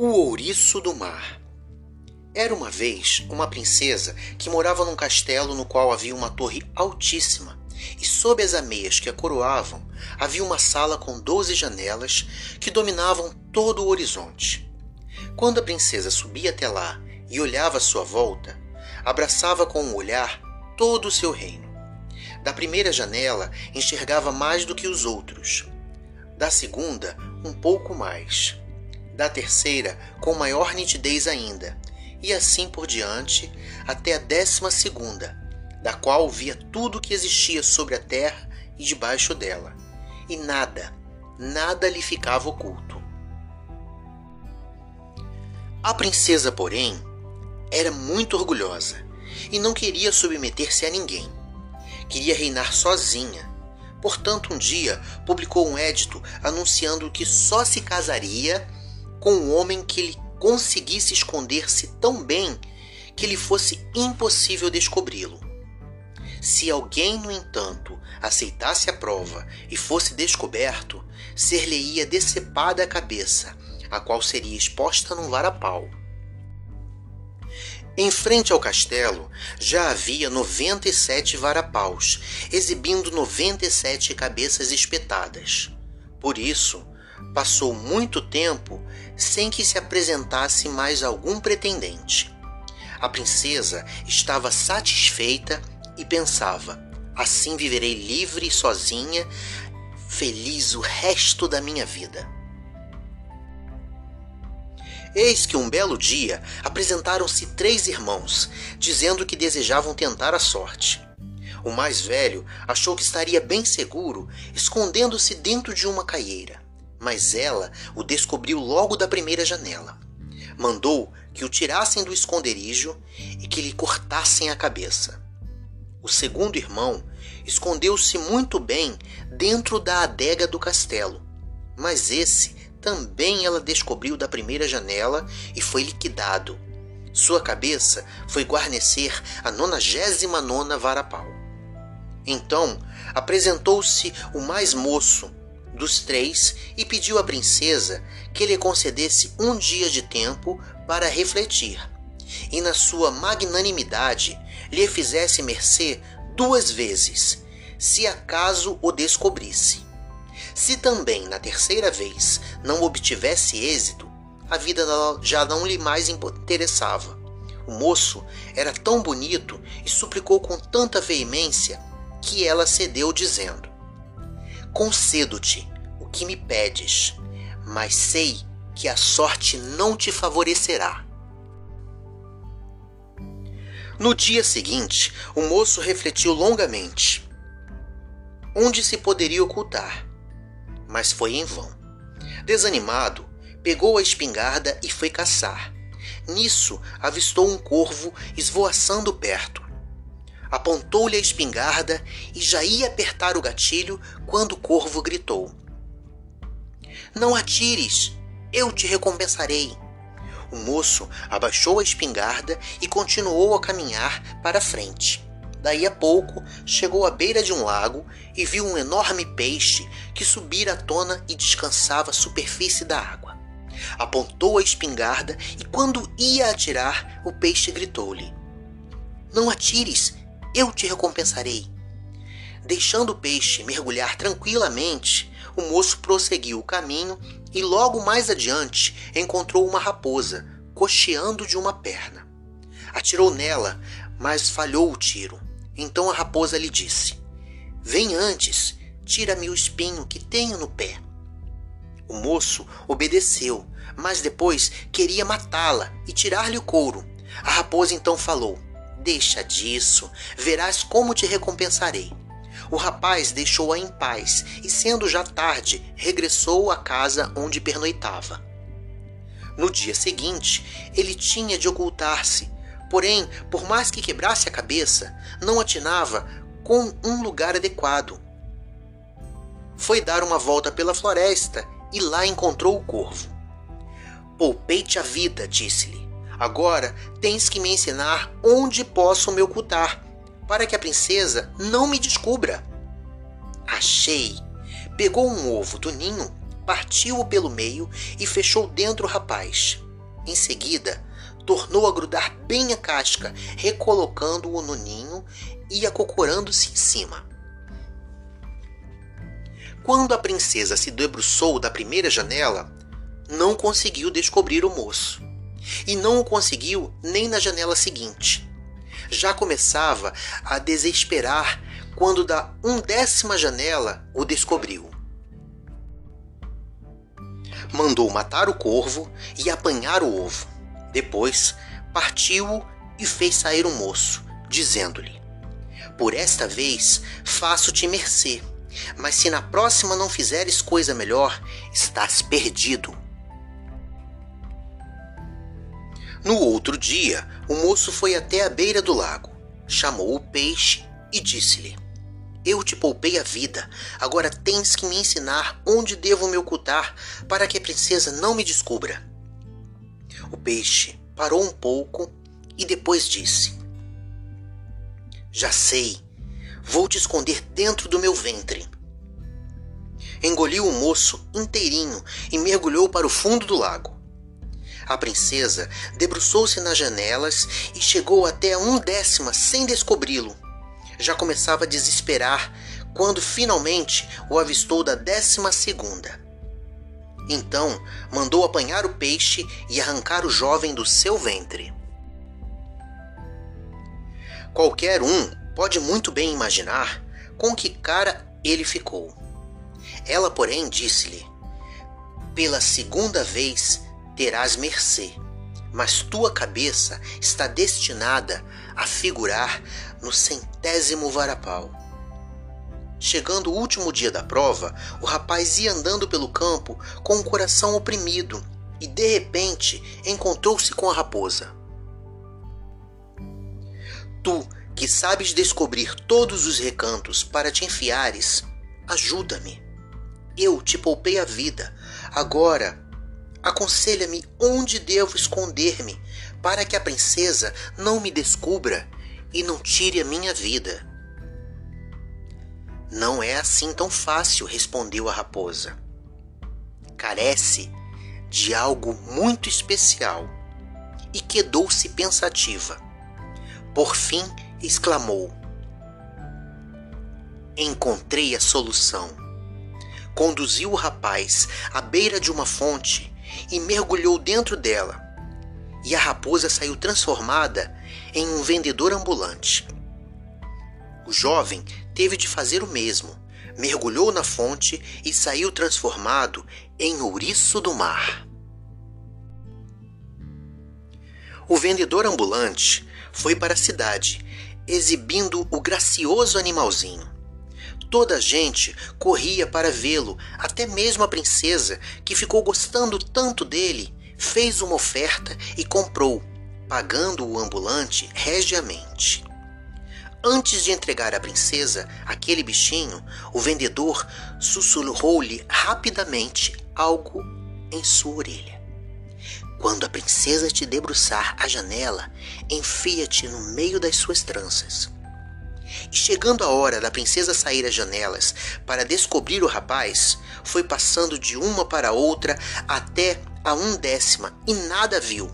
O Ouriço do Mar Era uma vez uma princesa que morava num castelo no qual havia uma torre altíssima, e sob as ameias que a coroavam havia uma sala com doze janelas que dominavam todo o horizonte. Quando a princesa subia até lá e olhava à sua volta, abraçava com um olhar todo o seu reino. Da primeira janela enxergava mais do que os outros, da segunda, um pouco mais da terceira com maior nitidez ainda, e assim por diante até a décima segunda, da qual via tudo que existia sobre a terra e debaixo dela, e nada, nada lhe ficava oculto. A princesa, porém, era muito orgulhosa e não queria submeter-se a ninguém. Queria reinar sozinha. Portanto, um dia publicou um édito anunciando que só se casaria com um homem que lhe conseguisse esconder-se tão bem que lhe fosse impossível descobri-lo. Se alguém, no entanto, aceitasse a prova e fosse descoberto, ser-lhe-ia decepada a cabeça, a qual seria exposta num varapau. Em frente ao castelo já havia noventa e sete varapaus, exibindo noventa e sete cabeças espetadas. Por isso, passou muito tempo sem que se apresentasse mais algum pretendente. A princesa estava satisfeita e pensava: assim viverei livre e sozinha, feliz o resto da minha vida. Eis que um belo dia apresentaram-se três irmãos, dizendo que desejavam tentar a sorte. O mais velho achou que estaria bem seguro, escondendo-se dentro de uma caieira mas ela o descobriu logo da primeira janela. Mandou que o tirassem do esconderijo e que lhe cortassem a cabeça. O segundo irmão escondeu-se muito bem dentro da adega do castelo, mas esse também ela descobriu da primeira janela e foi liquidado. Sua cabeça foi guarnecer a nonagésima nona varapau. Então apresentou-se o mais moço, dos três e pediu à princesa que lhe concedesse um dia de tempo para refletir, e na sua magnanimidade lhe fizesse mercê duas vezes, se acaso o descobrisse. Se também na terceira vez não obtivesse êxito, a vida já não lhe mais interessava. O moço era tão bonito e suplicou com tanta veemência que ela cedeu, dizendo: Concedo-te o que me pedes, mas sei que a sorte não te favorecerá. No dia seguinte, o moço refletiu longamente. Onde se poderia ocultar? Mas foi em vão. Desanimado, pegou a espingarda e foi caçar. Nisso, avistou um corvo esvoaçando perto apontou-lhe a espingarda e já ia apertar o gatilho quando o corvo gritou: Não atires, eu te recompensarei. O moço abaixou a espingarda e continuou a caminhar para frente. Daí a pouco chegou à beira de um lago e viu um enorme peixe que subira à tona e descansava à superfície da água. Apontou a espingarda e, quando ia atirar, o peixe gritou-lhe: Não atires, eu te recompensarei. Deixando o peixe mergulhar tranquilamente, o moço prosseguiu o caminho e logo mais adiante encontrou uma raposa cocheando de uma perna. Atirou nela, mas falhou o tiro. Então a raposa lhe disse: Vem antes, tira-me o espinho que tenho no pé. O moço obedeceu, mas depois queria matá-la e tirar-lhe o couro. A raposa então falou: Deixa disso, verás como te recompensarei. O rapaz deixou-a em paz e, sendo já tarde, regressou à casa onde pernoitava. No dia seguinte, ele tinha de ocultar-se, porém, por mais que quebrasse a cabeça, não atinava com um lugar adequado. Foi dar uma volta pela floresta e lá encontrou o corvo. Poupei-te a vida, disse-lhe. Agora tens que me ensinar onde posso me ocultar, para que a princesa não me descubra. Achei! Pegou um ovo do ninho, partiu-o pelo meio e fechou dentro o rapaz. Em seguida, tornou a grudar bem a casca, recolocando-o no ninho e acocorando-se em cima. Quando a princesa se debruçou da primeira janela, não conseguiu descobrir o moço. E não o conseguiu nem na janela seguinte. Já começava a desesperar quando da undécima janela o descobriu. Mandou matar o corvo e apanhar o ovo. Depois partiu-o e fez sair o moço, dizendo-lhe: Por esta vez faço-te mercê mas se na próxima não fizeres coisa melhor, estás perdido. No outro dia, o moço foi até a beira do lago, chamou o peixe e disse-lhe: Eu te poupei a vida, agora tens que me ensinar onde devo me ocultar para que a princesa não me descubra. O peixe parou um pouco e depois disse: Já sei Vou te esconder dentro do meu ventre. Engoliu o moço inteirinho e mergulhou para o fundo do lago. A princesa debruçou-se nas janelas e chegou até a um décima sem descobri-lo. Já começava a desesperar quando finalmente o avistou da décima segunda. Então mandou apanhar o peixe e arrancar o jovem do seu ventre. Qualquer um pode muito bem imaginar com que cara ele ficou. Ela, porém, disse-lhe: Pela segunda vez terás mercê, mas tua cabeça está destinada a figurar no centésimo varapau. Chegando o último dia da prova, o rapaz ia andando pelo campo com o coração oprimido e de repente encontrou-se com a raposa. Tu que sabes descobrir todos os recantos para te enfiares, ajuda-me. Eu te poupei a vida. Agora, aconselha-me onde devo esconder-me para que a princesa não me descubra e não tire a minha vida. Não é assim tão fácil, respondeu a raposa. Carece de algo muito especial. E quedou-se pensativa. Por fim, exclamou: Encontrei a solução. Conduziu o rapaz à beira de uma fonte e mergulhou dentro dela. E a raposa saiu transformada em um vendedor ambulante. O jovem teve de fazer o mesmo. Mergulhou na fonte e saiu transformado em ouriço do mar. O vendedor ambulante foi para a cidade exibindo o gracioso animalzinho. Toda a gente corria para vê-lo, até mesmo a princesa, que ficou gostando tanto dele, fez uma oferta e comprou, pagando o ambulante regiamente. Antes de entregar à princesa aquele bichinho, o vendedor sussurrou-lhe rapidamente algo em sua orelha. Quando a princesa te debruçar à janela, enfia-te no meio das suas tranças. E chegando a hora da princesa sair às janelas para descobrir o rapaz, foi passando de uma para outra até a undécima e nada viu.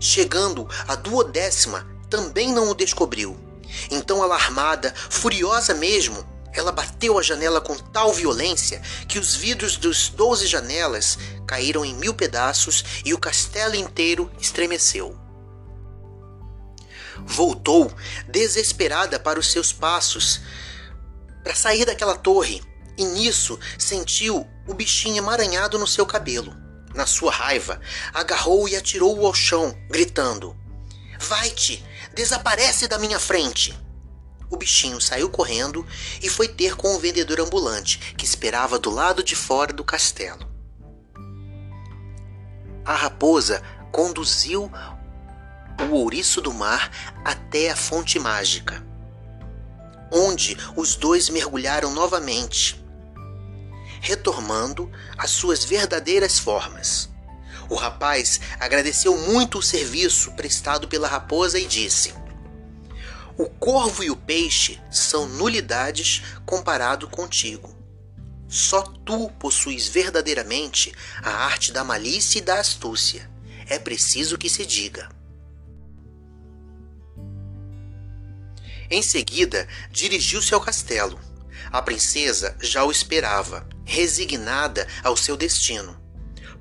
Chegando à duodécima, também não o descobriu. Então, alarmada, furiosa mesmo, ela bateu a janela com tal violência que os vidros dos doze janelas caíram em mil pedaços e o castelo inteiro estremeceu. Voltou, desesperada para os seus passos, para sair daquela torre, e nisso sentiu o bichinho emaranhado no seu cabelo. Na sua raiva, agarrou e atirou-o ao chão, gritando: Vai-te! Desaparece da minha frente! O bichinho saiu correndo e foi ter com o vendedor ambulante, que esperava do lado de fora do castelo. A raposa conduziu o ouriço do mar até a fonte mágica, onde os dois mergulharam novamente, retomando as suas verdadeiras formas. O rapaz agradeceu muito o serviço prestado pela raposa e disse: O corvo e o peixe são nulidades comparado contigo. Só tu possuis verdadeiramente a arte da malícia e da astúcia. É preciso que se diga. Em seguida, dirigiu-se ao castelo. A princesa já o esperava, resignada ao seu destino.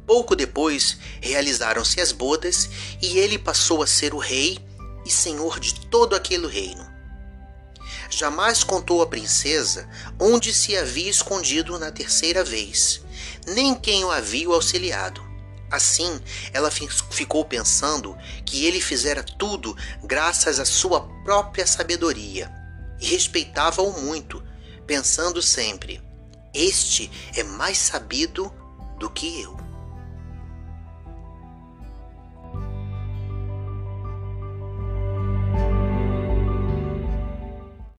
Pouco depois, realizaram-se as bodas e ele passou a ser o rei e senhor de todo aquele reino. Jamais contou à princesa onde se havia escondido na terceira vez, nem quem o havia auxiliado. Assim, ela ficou pensando que ele fizera tudo graças à sua própria sabedoria e respeitava-o muito, pensando sempre: Este é mais sabido do que eu.